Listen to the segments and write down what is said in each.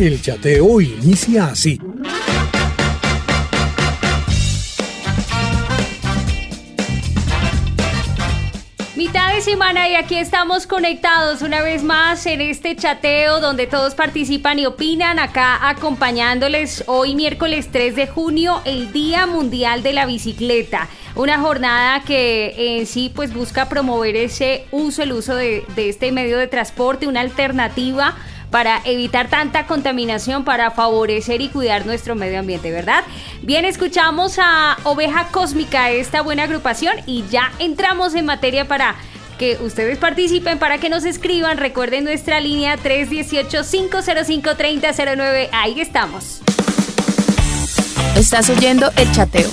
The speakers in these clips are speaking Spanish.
El chateo inicia así. Mitad de semana y aquí estamos conectados una vez más en este chateo donde todos participan y opinan acá acompañándoles hoy miércoles 3 de junio el Día Mundial de la Bicicleta. Una jornada que en sí pues busca promover ese uso, el uso de, de este medio de transporte, una alternativa para evitar tanta contaminación, para favorecer y cuidar nuestro medio ambiente, ¿verdad? Bien, escuchamos a Oveja Cósmica, esta buena agrupación, y ya entramos en materia para que ustedes participen, para que nos escriban. Recuerden nuestra línea 318-505-3009. Ahí estamos. Estás oyendo el chateo.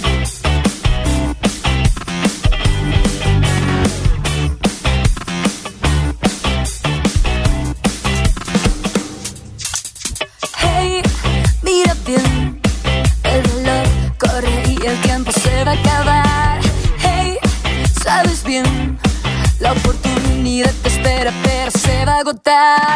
Se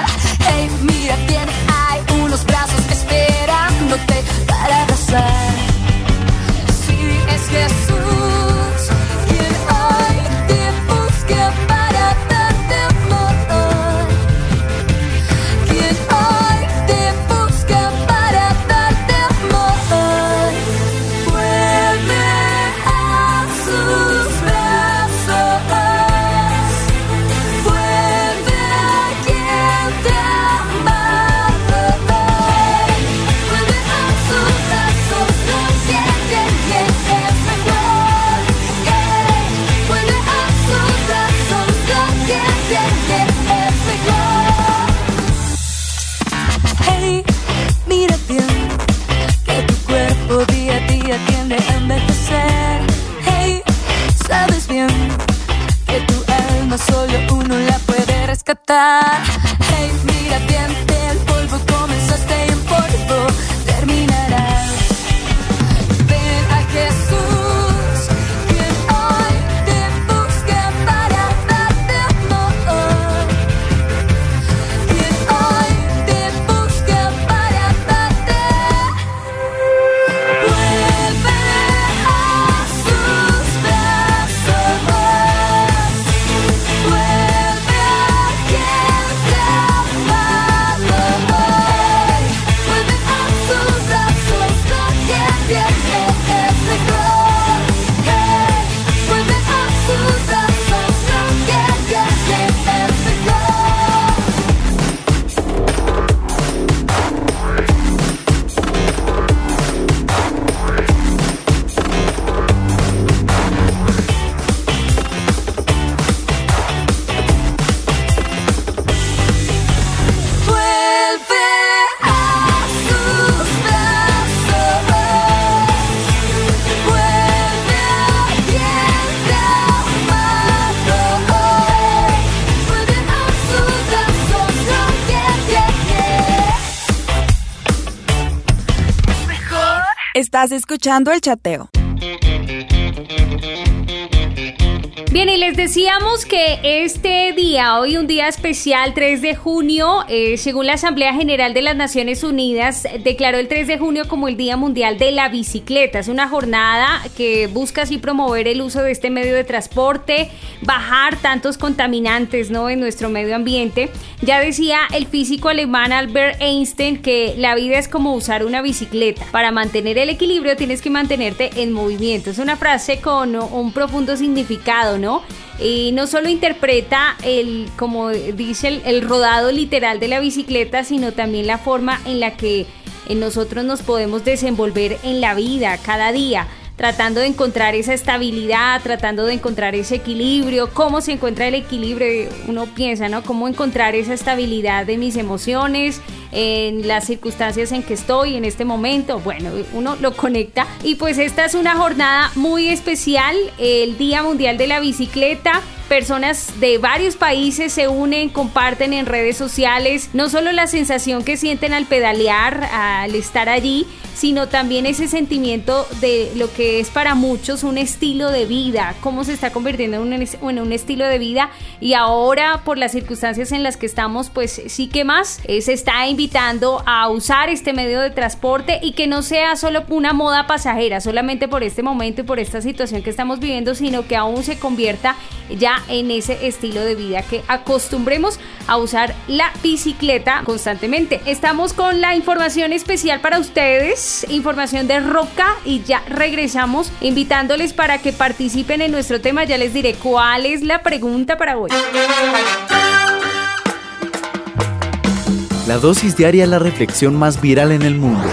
Estás escuchando el chateo. Les decíamos que este día, hoy un día especial, 3 de junio, eh, según la Asamblea General de las Naciones Unidas, declaró el 3 de junio como el Día Mundial de la Bicicleta. Es una jornada que busca así promover el uso de este medio de transporte, bajar tantos contaminantes ¿no? en nuestro medio ambiente. Ya decía el físico alemán Albert Einstein que la vida es como usar una bicicleta. Para mantener el equilibrio tienes que mantenerte en movimiento. Es una frase con un profundo significado ¿no? Y no solo interpreta el, como dice el, rodado literal de la bicicleta, sino también la forma en la que nosotros nos podemos desenvolver en la vida cada día tratando de encontrar esa estabilidad, tratando de encontrar ese equilibrio, cómo se encuentra el equilibrio, uno piensa, ¿no? Cómo encontrar esa estabilidad de mis emociones, en las circunstancias en que estoy en este momento. Bueno, uno lo conecta y pues esta es una jornada muy especial, el Día Mundial de la Bicicleta. Personas de varios países se unen, comparten en redes sociales no solo la sensación que sienten al pedalear, al estar allí, sino también ese sentimiento de lo que es para muchos un estilo de vida, cómo se está convirtiendo en un, en un estilo de vida y ahora por las circunstancias en las que estamos, pues sí que más se está invitando a usar este medio de transporte y que no sea solo una moda pasajera, solamente por este momento y por esta situación que estamos viviendo, sino que aún se convierta ya en ese estilo de vida que acostumbremos a usar la bicicleta constantemente. Estamos con la información especial para ustedes, información de Roca y ya regresamos invitándoles para que participen en nuestro tema. Ya les diré cuál es la pregunta para hoy. La dosis diaria es la reflexión más viral en el mundo.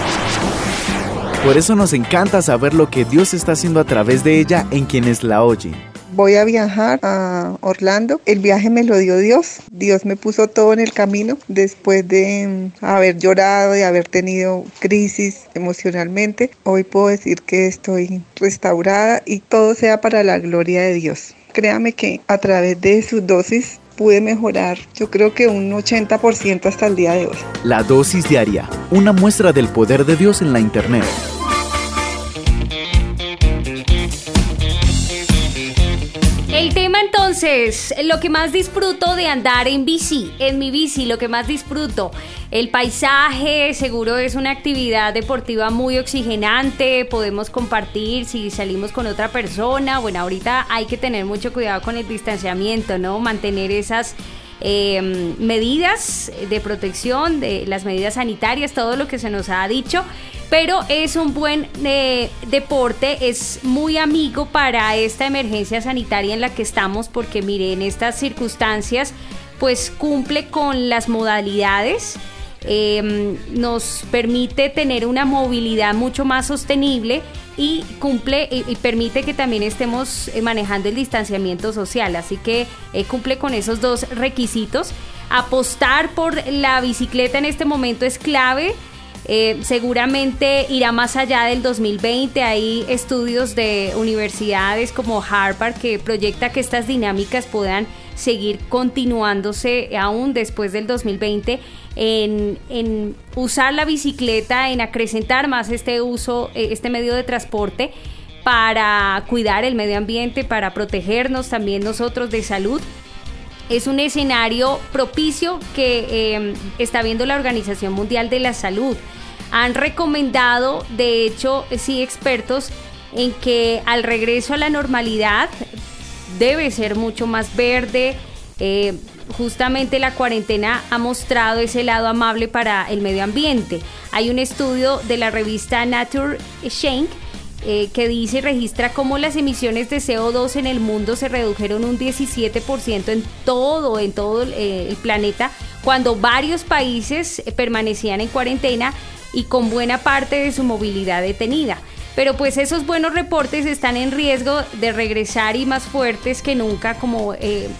Por eso nos encanta saber lo que Dios está haciendo a través de ella en quienes la oyen voy a viajar a Orlando. El viaje me lo dio Dios. Dios me puso todo en el camino después de mm, haber llorado y haber tenido crisis emocionalmente. Hoy puedo decir que estoy restaurada y todo sea para la gloria de Dios. Créame que a través de sus dosis pude mejorar, yo creo que un 80% hasta el día de hoy. La dosis diaria, una muestra del poder de Dios en la Internet. Entonces, lo que más disfruto de andar en bici, en mi bici, lo que más disfruto, el paisaje, seguro es una actividad deportiva muy oxigenante, podemos compartir si salimos con otra persona, bueno, ahorita hay que tener mucho cuidado con el distanciamiento, ¿no? Mantener esas... Em, medidas de protección, de las medidas sanitarias, todo lo que se nos ha dicho, pero es un buen eh, deporte, es muy amigo para esta emergencia sanitaria en la que estamos, porque mire, en estas circunstancias, pues cumple con las modalidades. Em, nos permite tener una movilidad mucho más sostenible y cumple y, permite que también estemos eh, manejando el distanciamiento social. Así que eh, cumple con esos dos requisitos. Apostar por la bicicleta en este momento es clave eh, seguramente irá más allá del 2020. Hay estudios de universidades como Harvard que proyecta que estas dinámicas puedan seguir continuándose aún después del 2020 en, en, usar la bicicleta, en acrecentar más este uso, eh, este medio de transporte para cuidar el medio ambiente, para protegernos también nosotros de salud es un escenario propicio que em, está viendo la Organización Mundial de la Salud. Han recomendado, de hecho, sí expertos, en que al regreso a la normalidad debe ser mucho más verde. Eh, justamente la cuarentena ha mostrado ese lado amable para el medio ambiente. Hay un estudio de la revista Nature Shank eh, que dice y registra cómo las emisiones de CO2 en el mundo se redujeron un 17% en todo, en todo eh, el planeta, cuando varios países eh, permanecían en cuarentena y con buena parte de su movilidad detenida. Pero pues esos buenos reportes están en riesgo de regresar y más fuertes que nunca, como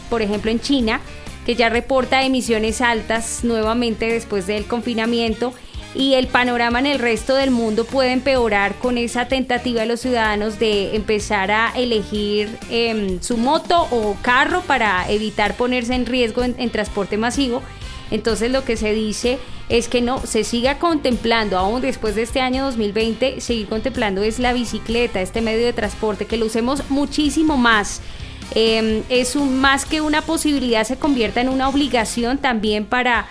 por ejemplo en China, que ya reporta emisiones altas nuevamente después del confinamiento y el panorama en el resto del mundo puede empeorar con esa tentativa de los ciudadanos de empezar a elegir em, su moto o carro para evitar ponerse en riesgo en, transporte masivo. Entonces lo que se dice es que no, se siga contemplando, aún después de este año 2020, seguir contemplando es la bicicleta, este medio de transporte, que lo usemos muchísimo más. Em, es un, más que una posibilidad, se convierta en una obligación también para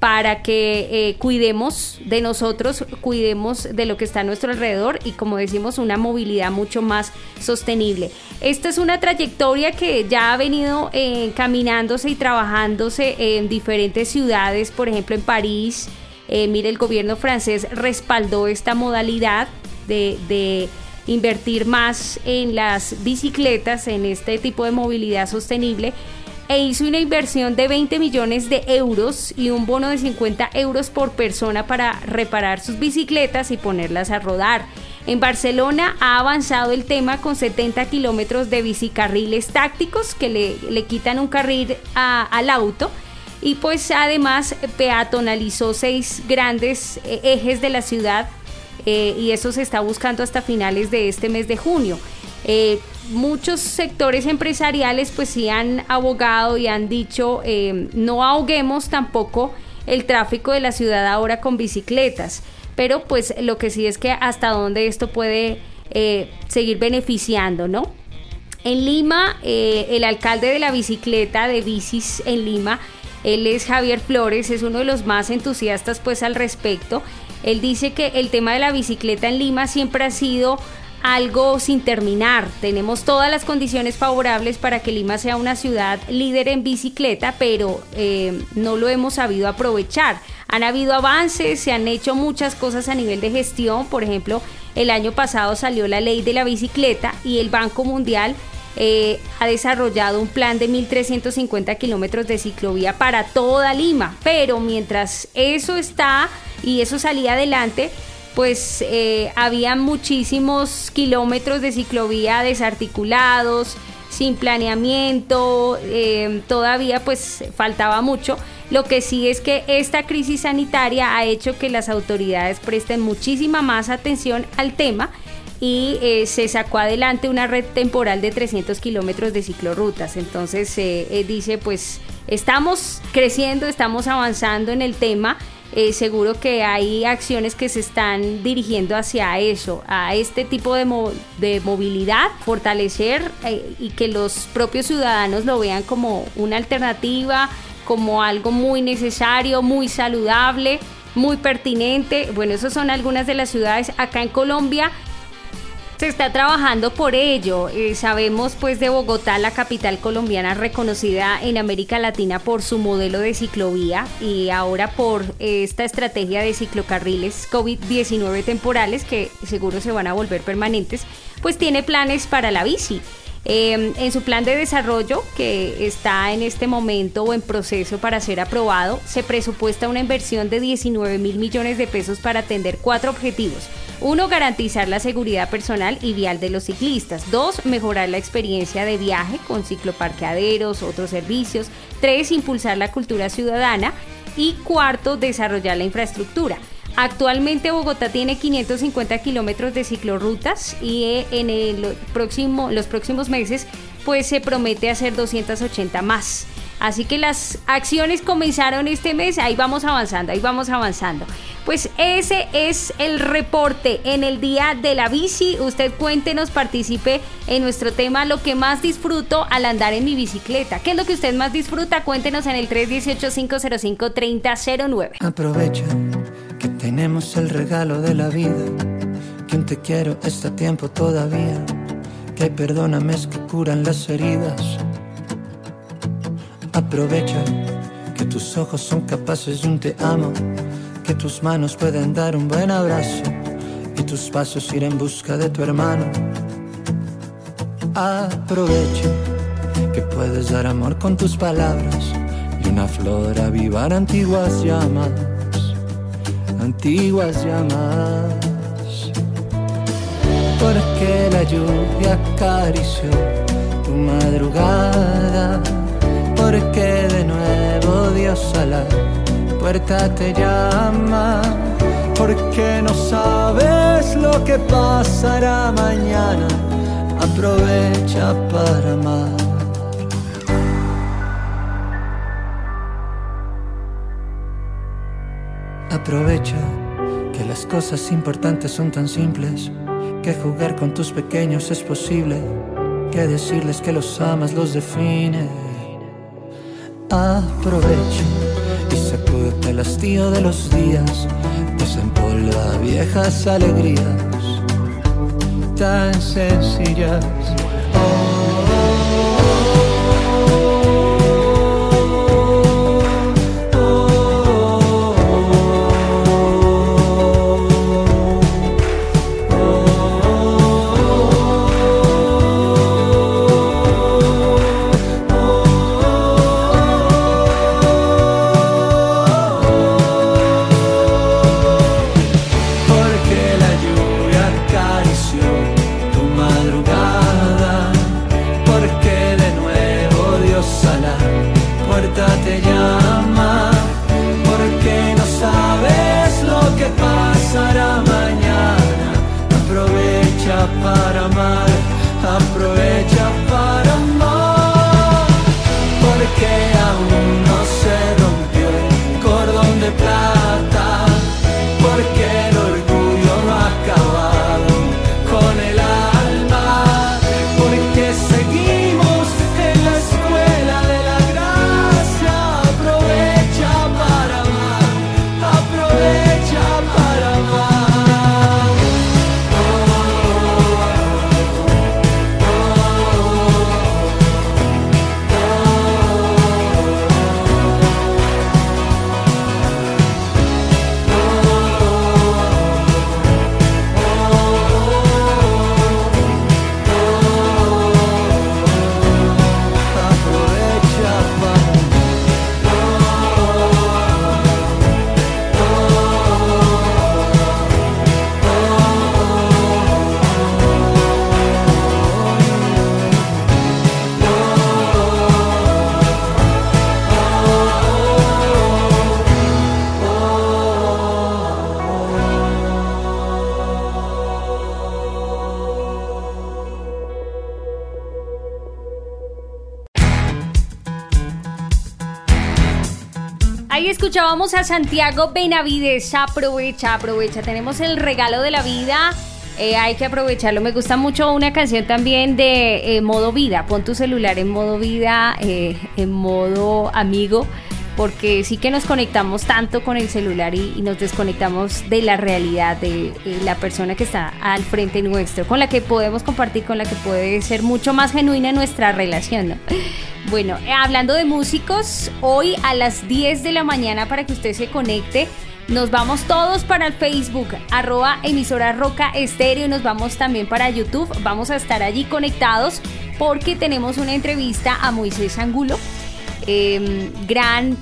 para que eh, cuidemos de nosotros, cuidemos de lo que está a nuestro alrededor y como decimos, una movilidad mucho más sostenible. Esta es una trayectoria que ya ha venido eh, caminándose y trabajándose en diferentes ciudades, por ejemplo en París. Eh, mire, el gobierno francés respaldó esta modalidad de, de invertir más en las bicicletas, en este tipo de movilidad sostenible e hizo una inversión de 20 millones de euros y un bono de 50 euros por persona para reparar sus bicicletas y ponerlas a rodar. En Barcelona ha avanzado el tema con 70 kilómetros de bicicarriles tácticos que le, le quitan un carril al auto y pues además peatonalizó seis grandes eh, ejes de la ciudad eh, y eso se está buscando hasta finales de este mes de junio. Eh, muchos sectores empresariales pues sí han abogado y han dicho eh, no ahoguemos tampoco el tráfico de la ciudad ahora con bicicletas, pero pues lo que sí es que hasta dónde esto puede eh, seguir beneficiando, ¿no? En Lima, eh, el alcalde de la bicicleta de bicis en Lima, él es Javier Flores, es uno de los más entusiastas pues al respecto. Él dice que el tema de la bicicleta en Lima siempre ha sido algo sin terminar. Tenemos todas las condiciones favorables para que Lima sea una ciudad líder en bicicleta, pero eh, no lo hemos sabido aprovechar. Han habido avances, se han hecho muchas cosas a nivel de gestión. Por ejemplo, el año pasado salió la ley de la bicicleta y el Banco Mundial eh, ha desarrollado un plan de 1.350 kilómetros de ciclovía para toda Lima. Pero mientras eso está y eso salía adelante, pues eh, había muchísimos kilómetros de ciclovía desarticulados, sin planeamiento, eh, todavía pues faltaba mucho. Lo que sí es que esta crisis sanitaria ha hecho que las autoridades presten muchísima más atención al tema y eh, se sacó adelante una red temporal de 300 kilómetros de ciclorrutas. Entonces eh, eh, dice pues estamos creciendo, estamos avanzando en el tema. Eh, seguro que hay acciones que se están dirigiendo hacia eso, a este tipo de, mo- de movilidad, fortalecer eh, y que los propios ciudadanos lo vean como una alternativa, como algo muy necesario, muy saludable, muy pertinente. Bueno, esas son algunas de las ciudades acá en Colombia. Se está trabajando por ello. Eh, sabemos pues de Bogotá, la capital colombiana reconocida en América Latina por su modelo de ciclovía y ahora por eh, esta estrategia de ciclocarriles COVID-19 temporales que seguro se van a volver permanentes, pues tiene planes para la bici. Eh, en su plan de desarrollo, que está en este momento o en proceso para ser aprobado, se presupuesta una inversión de 19 mil millones de pesos para atender cuatro objetivos. Uno, garantizar la seguridad personal y vial de los ciclistas. Dos, mejorar la experiencia de viaje con cicloparqueaderos, otros servicios. Tres, impulsar la cultura ciudadana. Y cuarto, desarrollar la infraestructura. Actualmente Bogotá tiene 550 kilómetros de ciclorrutas y eh, en el próximo, los próximos meses pues se promete hacer 280 más. Así que las acciones comenzaron este mes, ahí vamos avanzando, ahí vamos avanzando. Pues ese es el reporte en el día de la bici. Usted cuéntenos, participe en nuestro tema, lo que más disfruto al andar en mi bicicleta. ¿Qué es lo que usted más disfruta? Cuéntenos en el 318-505-3009. Aprovecha que tenemos el regalo de la vida. Que un te quiero está tiempo todavía. Que hay perdónames que curan las heridas. Aprovecha que tus ojos son capaces de un te amo. Que tus manos pueden dar un buen abrazo. Y tus pasos ir en busca de tu hermano. Aprovecha que puedes dar amor con tus palabras. Y una flor avivar antiguas llamas antiguas llamas. Porque la lluvia acarició tu madrugada. Porque de nuevo Dios a la puerta te llama. Porque no sabes lo que pasará mañana. Aprovecha para amar. Aprovecha que las cosas importantes son tan simples, que jugar con tus pequeños es posible, que decirles que los amas los define. Aprovecha y sacúdete el hastío de los días, desempolva viejas alegrías tan sencillas. Escuchábamos a Santiago Benavides. Aprovecha, aprovecha. Tenemos el regalo de la vida. Eh, hay que aprovecharlo. Me gusta mucho una canción también de eh, modo vida. Pon tu celular en modo vida, eh, en modo amigo, porque sí que nos conectamos tanto con el celular y, nos desconectamos de la realidad de la persona que está al frente nuestro, con la que podemos compartir, con la que puede ser mucho más genuina nuestra relación. Bueno, eh, hablando de músicos, hoy a las 10 de la mañana para que usted se conecte. Nos vamos todos para el Facebook, arroba emisora Roca Estéreo, nos vamos también para YouTube. Vamos a estar allí conectados porque tenemos una entrevista a Moisés Angulo, eh, gran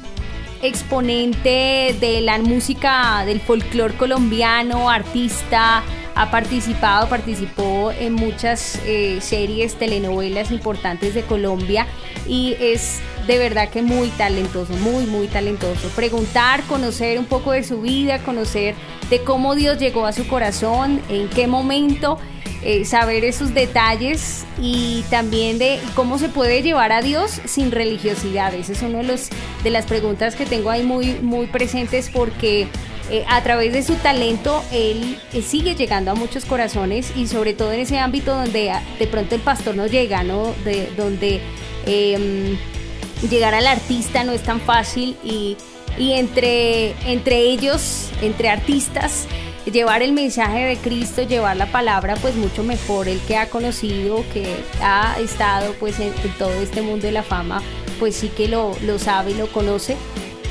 exponente de la música del folclore colombiano, artista, ha participado, participó en muchas eh, series, telenovelas importantes de Colombia y es de verdad que muy talentoso, muy, muy talentoso. Preguntar, conocer un poco de su vida, conocer de cómo Dios llegó a su corazón, en qué momento. eh, saber esos detalles y también de cómo se puede llevar a Dios sin religiosidad. Esa es una de, de las preguntas que tengo ahí muy, muy presentes porque eh, a través de su talento él eh, sigue llegando a muchos corazones y sobre todo en ese ámbito donde ah, de pronto el pastor no llega, ¿no? De, donde em, llegar al artista no es tan fácil y, entre, entre ellos, entre artistas, llevar el mensaje de Cristo, llevar la palabra, pues mucho mejor. El que ha conocido, que ha estado pues en, en todo este mundo de la fama, pues sí que lo, lo sabe y lo conoce.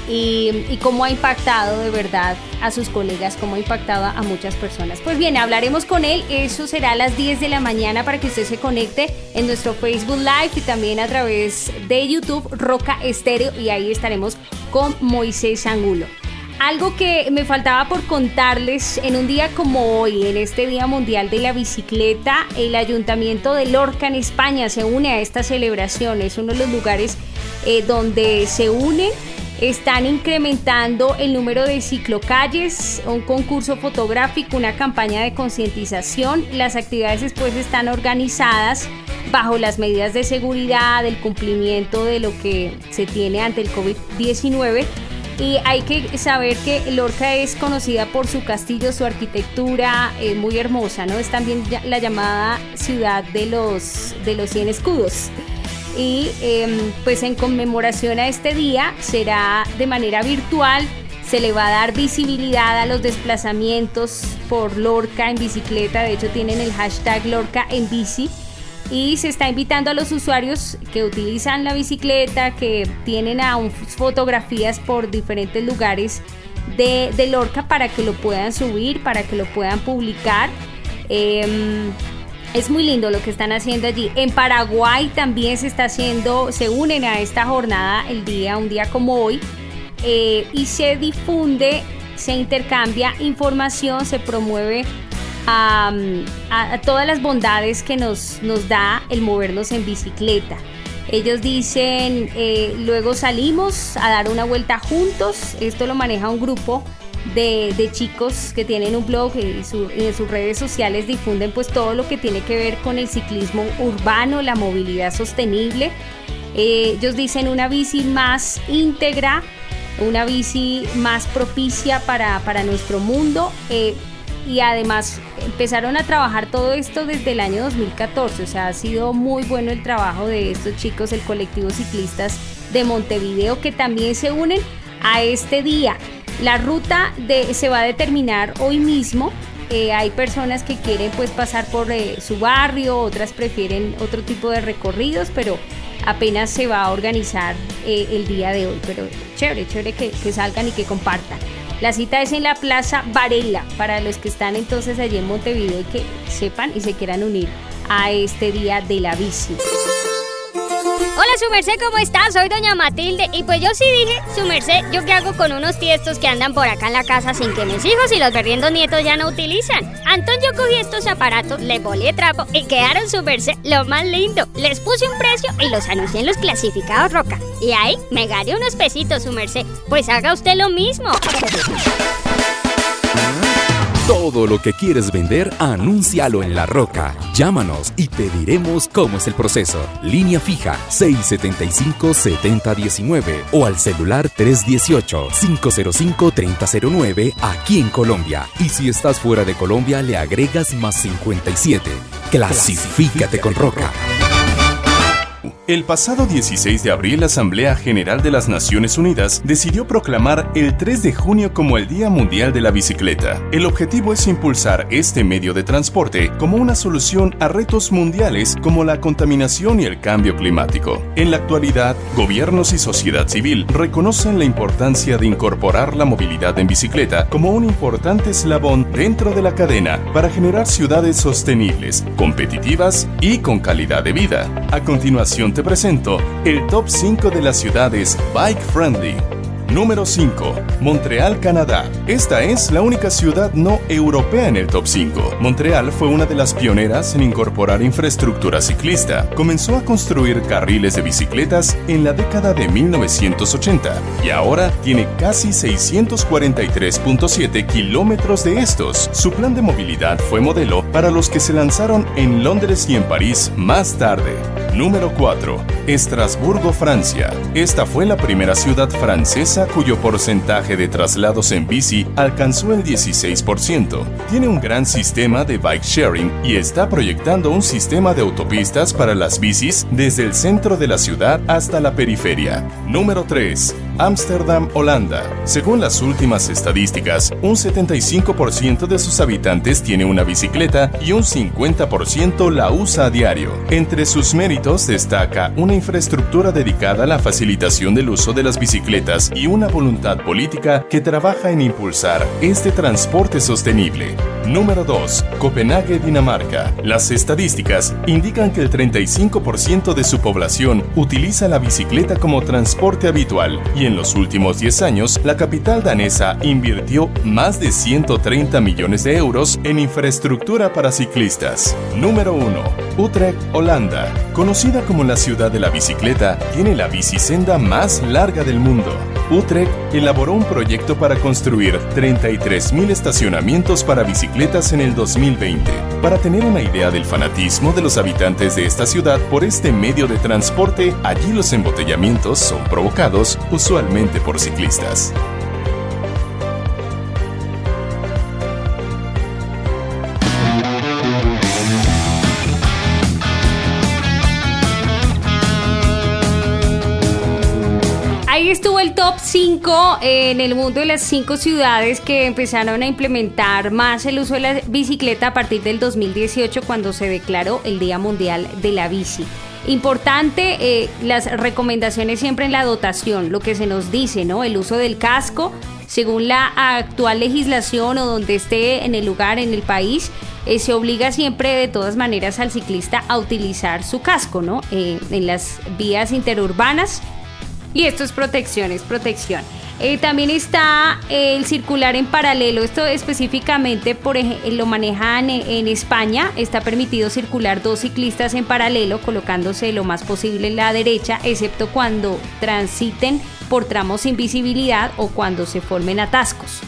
Y, cómo ha impactado de verdad a sus colegas, cómo ha impactado a muchas personas. Pues bien, hablaremos con él, eso será a las 10 de la mañana para que usted se conecte en nuestro Facebook Live y también a través de YouTube Roca Estéreo y ahí estaremos con Moisés Angulo. Algo que me faltaba por contarles en un día como hoy, en este Día Mundial de la Bicicleta, el Ayuntamiento de Lorca en España se une a esta celebración. Es uno de los lugares eh, donde se unen están incrementando el número de ciclocalles, un concurso fotográfico, una campaña de concientización. Las actividades después están organizadas bajo las medidas de seguridad, el cumplimiento de lo que se tiene ante el COVID-19. Y hay que saber que Lorca es conocida por su castillo, su arquitectura eh, muy hermosa, ¿no? Es también la llamada ciudad de los, de los 100 escudos y em, pues en conmemoración a este día será de manera virtual, se le va a dar visibilidad a los desplazamientos por Lorca en bicicleta, de hecho tienen el hashtag Lorca en bici. Y se está invitando a los usuarios que utilizan la bicicleta, que tienen aún fotografías por diferentes lugares de, de Lorca para que lo puedan subir, para que lo puedan publicar. Em, es muy lindo lo que están haciendo allí. En Paraguay también se está haciendo, se unen a esta jornada el día, un día como hoy, eh, y se difunde, se intercambia información, se promueve a, todas las bondades que nos, nos da el movernos en bicicleta. Ellos dicen, eh, luego salimos a dar una vuelta juntos, esto lo maneja un grupo de, chicos que tienen un blog y en sus redes sociales difunden pues todo lo que tiene que ver con el ciclismo urbano, la movilidad sostenible. Eh, ellos dicen una bici más íntegra, una bici más propicia para, para nuestro mundo. eh, y además empezaron a trabajar todo esto desde el año 2014, o sea, ha sido muy bueno el trabajo de estos chicos, el colectivo ciclistas de Montevideo, que también se unen a este día. La ruta de, se va a determinar hoy mismo. Eh, hay personas que quieren pues pasar por eh, su barrio, otras prefieren otro tipo de recorridos, pero apenas se va a organizar eh, el día de hoy. Pero chévere, chévere que, que salgan y que compartan. La cita es en la Plaza Varela, para los que están entonces allí en Montevideo y que sepan y se quieran unir a este día de la bici. Hola, su merced, ¿cómo está? Soy doña Matilde. Y pues yo sí dije, su merced, ¿yo qué hago con unos tiestos que andan por acá en la casa sin que mis hijos y los berriendos nietos ya no utilizan? Antón, yo cogí estos aparatos, les volé trapo y quedaron su merced lo más lindo. Les puse un precio y los anuncié en los clasificados Roca. Y ahí me gané unos pesitos, su merced. Pues haga usted lo mismo. Todo lo que quieres vender, anúncialo en La Roca. Llámanos y te diremos cómo es el proceso. Línea fija 675-7019 o al celular 318-505-3009 aquí en Colombia. Y si estás fuera de Colombia, le agregas más 57. Clasifícate con Roca. El pasado 16 de abril, la Asamblea General de las Naciones Unidas decidió proclamar el 3 de junio como el Día Mundial de la Bicicleta. El objetivo es impulsar este medio de transporte como una solución a retos mundiales como la contaminación y el cambio climático. En la actualidad, gobiernos y sociedad civil reconocen la importancia de incorporar la movilidad en bicicleta como un importante eslabón dentro de la cadena para generar ciudades sostenibles, competitivas y con calidad de vida. A continuación te presento el top 5 de las ciudades bike friendly. Número 5. Montreal, Canadá. Esta es la única ciudad no europea en el top 5. Montreal fue una de las pioneras en incorporar infraestructura ciclista. Comenzó a construir carriles de bicicletas en la década de 1980 y ahora tiene casi 643.7 kilómetros de estos. Su plan de movilidad fue modelo para los que se lanzaron en Londres y en París más tarde. Número 4. Estrasburgo, Francia. Esta fue la primera ciudad francesa cuyo porcentaje de traslados en bici alcanzó el 16%. Tiene un gran sistema de bike sharing y está proyectando un sistema de autopistas para las bicis desde el centro de la ciudad hasta la periferia. Número 3. Ámsterdam, Holanda. Según las últimas estadísticas, un 75% de sus habitantes tiene una bicicleta y un 50% la usa a diario. Entre sus méritos destaca una infraestructura dedicada a la facilitación del uso de las bicicletas y una voluntad política que trabaja en impulsar este transporte sostenible. Número 2. Copenhague, Dinamarca. Las estadísticas indican que el 35% de su población utiliza la bicicleta como transporte habitual y en los últimos 10 años la capital danesa invirtió más de 130 millones de euros en infraestructura para ciclistas. Número 1. Utrecht, Holanda. Conocida como la ciudad de la bicicleta, tiene la bicisenda más larga del mundo. Utrecht elaboró un proyecto para construir 33.000 estacionamientos para bicicletas en el 2020. Para tener una idea del fanatismo de los habitantes de esta ciudad por este medio de transporte, allí los embotellamientos son provocados usualmente por ciclistas. Top 5 en el mundo de las 5 ciudades que empezaron a implementar más el uso de la bicicleta a partir del 2018 cuando se declaró el Día Mundial de la Bici. Importante eh, las recomendaciones siempre en la dotación, lo que se nos dice, ¿no? El uso del casco, según la actual legislación o donde esté en el lugar, en el país, eh, se obliga siempre de todas maneras al ciclista a utilizar su casco, ¿no? Eh, en las vías interurbanas y esto es protección, es protección. Eh, también está el circular en paralelo. Esto específicamente por ej- lo manejan en, en España. Está permitido circular dos ciclistas en paralelo, colocándose lo más posible en la derecha, excepto cuando transiten por tramos sin visibilidad o cuando se formen atascos.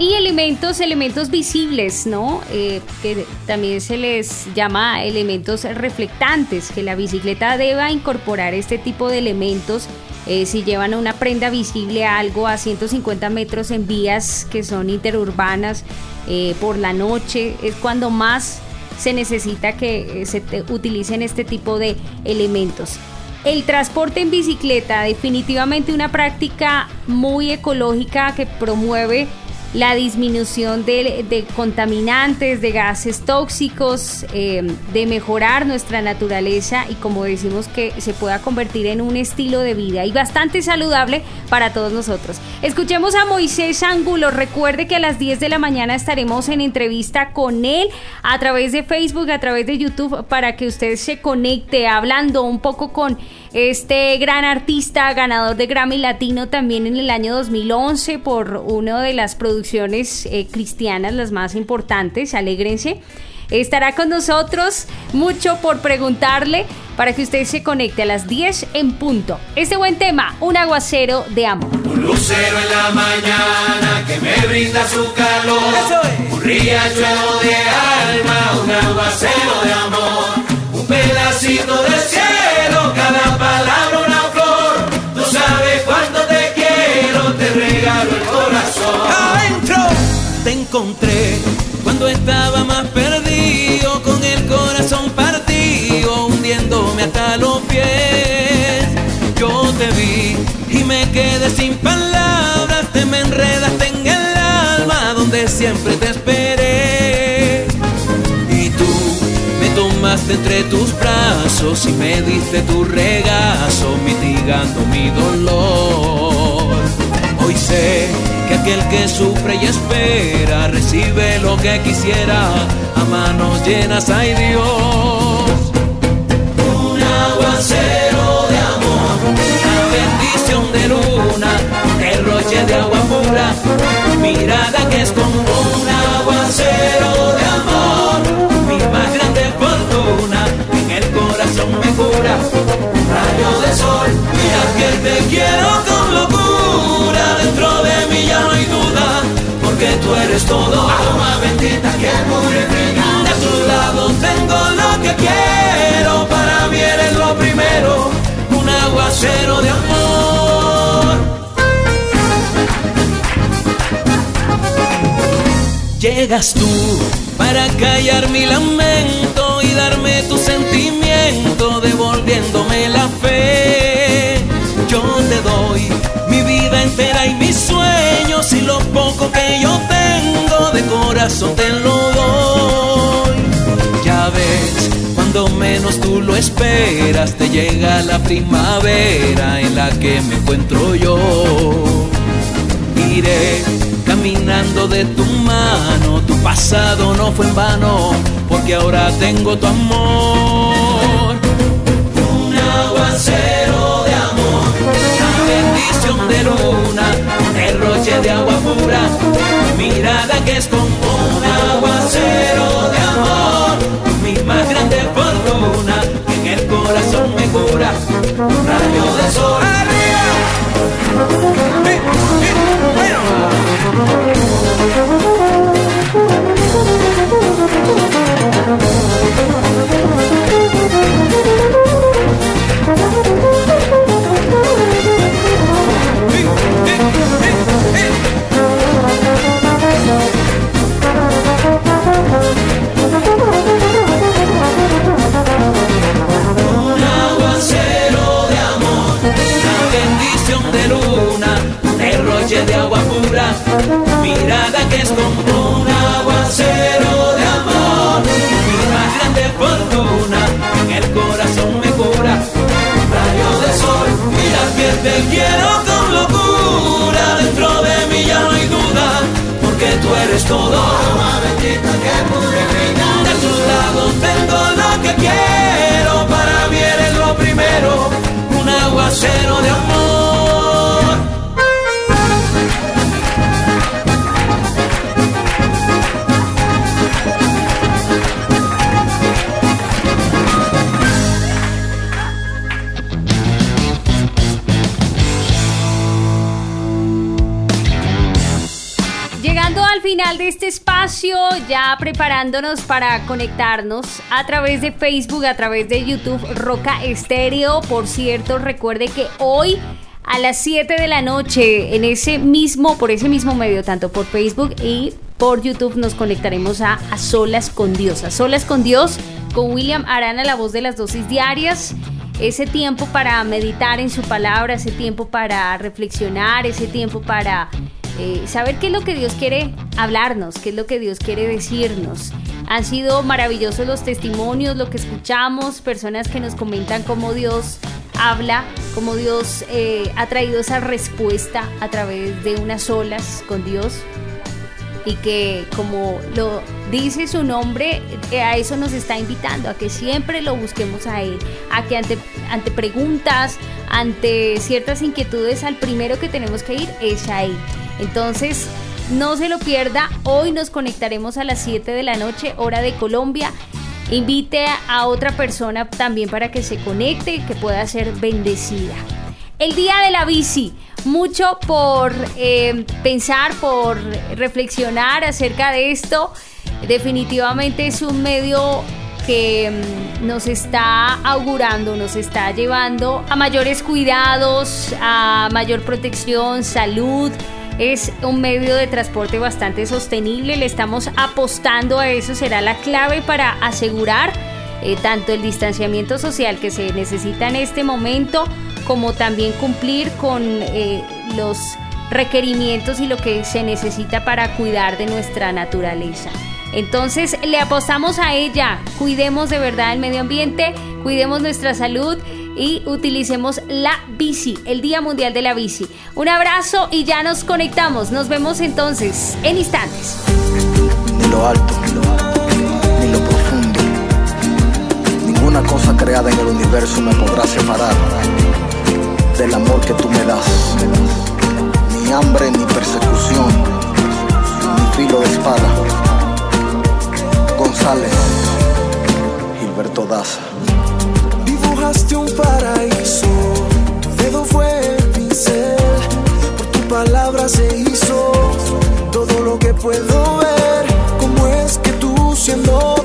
Y elementos, elementos visibles, ¿no? Eh, que también se les llama elementos reflectantes, que la bicicleta deba incorporar este tipo de elementos eh, si llevan una prenda visible a algo a 150 metros en vías que son interurbanas eh, por la noche, es cuando más se necesita que se utilicen este tipo de elementos. El transporte en bicicleta, definitivamente una práctica muy ecológica que promueve la disminución de, contaminantes, de gases tóxicos, eh, de mejorar nuestra naturaleza y como decimos que se pueda convertir en un estilo de vida y bastante saludable para todos nosotros. Escuchemos a Moisés Ángulo, recuerde que a las 10 de la mañana estaremos en entrevista con él a través de Facebook, a través de YouTube, para que usted se conecte hablando un poco con este gran artista, ganador de Grammy Latino también en el año 2011 por una de las producciones eh, cristianas las más importantes, Alégrense. Estará con nosotros mucho por preguntarle para que usted se conecte a las 10 en punto. Este buen tema, un aguacero de amor. Un lucero en la mañana que me brinda su calor. Un riachuelo de alma, un aguacero de amor. Un pedacito de cielo, cada te encontré cuando estaba más perdido, con el corazón partido, hundiéndome hasta los pies. Yo te vi y me quedé sin palabras, te me enredaste en el alma donde siempre te esperé. Y tú me tomaste entre tus brazos y me diste tu regazo, mitigando mi dolor. Hoy sé aquel que sufre y espera recibe lo que quisiera a manos llenas, ay Dios. Un aguacero de amor, una bendición de luna, derroche de agua pura, mirada que es como un aguacero de amor, mi más grande fortuna, en el corazón me cura, rayo de sol, mira que te quiero con locura, dentro de mí ya no hay duda, porque tú eres todo, alma bendita que purifica, de tu lado tengo lo que quiero, para mí eres lo primero, un aguacero de amor. Llegas tú para callar mi lamento y darme tu sentimiento, devolviéndome la fe. Yo te doy mi vida entera y mis sueños y lo poco que yo tengo de corazón te lo doy. Ya ves, cuando menos tú lo esperas, te llega la primavera en la que me encuentro yo. Iré caminando de tu mano, tu pasado no fue en vano, porque ahora tengo tu amor. un aguacero de amor, Una bendición de luna, un derroche de agua pura, mirada que es como un aguacero de amor, mi más grande fortuna, en el corazón me cura, un rayo de sol. Una bendición de luna, un derroche de agua mirada que es como un aguacero de amor. Más grande fortuna, en el corazón me cura, rayo de sol, mira que te quiero con locura, dentro de mí ya no hay duda, porque tú eres todo. alma bendita que purifica. De tu lado tengo lo que quiero, para mí eres lo primero, este espacio, ya preparándonos para conectarnos a través de Facebook, a través de YouTube Roca Estéreo. Por cierto, recuerde que hoy a las 7 de la noche, en ese mismo, por ese mismo medio, tanto por Facebook y por YouTube, nos conectaremos a, a Solas con Dios. A Solas con Dios, con William Arana, la voz de las dosis diarias ese tiempo para meditar en su palabra, ese tiempo para reflexionar, ese tiempo para eh, saber qué es lo que Dios quiere hablarnos, qué es lo que Dios quiere decirnos. Han sido maravillosos los testimonios, lo que escuchamos, personas que nos comentan cómo Dios habla, cómo Dios eh, ha traído esa respuesta a través de unas olas con Dios y que como lo dice su nombre, a eso nos está invitando, a que siempre lo busquemos a Él, a que ante, ante preguntas, ante ciertas inquietudes, al primero que tenemos que ir es a Él. Entonces, no se lo pierda, hoy nos conectaremos a las 7 de la noche, hora de Colombia. Invite a otra persona también para que se conecte, que pueda ser bendecida. El día de la bici mucho por eh, pensar, por reflexionar acerca de esto. Definitivamente es un medio que mm, nos está augurando, nos está llevando a mayores cuidados, a mayor protección, salud. Es un medio de transporte bastante sostenible, le estamos apostando a eso, será la clave para asegurar eh, tanto el distanciamiento social que se necesita en este momento, como también cumplir con eh, los requerimientos y lo que se necesita para cuidar de nuestra naturaleza. Entonces le apostamos a ella, cuidemos de verdad el medio ambiente, cuidemos nuestra salud y utilicemos la bici, el Día Mundial de la Bici. Un abrazo y ya nos conectamos. Nos vemos entonces en instantes. Ni lo alto, ni lo, alto, ni lo profundo. Ninguna cosa creada en el universo me podrá separar del amor que tú me das. Ni hambre, ni persecución, ni filo de espada. González, Gilberto Daza. Dibujaste un paraíso, tu dedo fue el pincel, por tu palabra se hizo todo lo que puedo ver. ¿Cómo es que tú siendo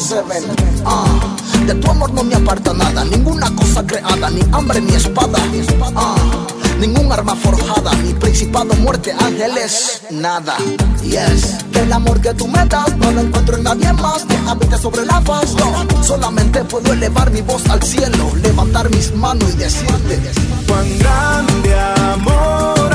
24-7. Ah, de tu amor no me aparta nada. Ninguna cosa creada, ni hambre ni espada. Ah, Ningún arma forjada, ni principado, muerte, ángeles, nada. Yes, el amor que tú me das no lo encuentro en nadie más que habite sobre la faz. No, solamente puedo elevar mi voz al cielo, levantar mis manos y decirte: Cuán grande amor,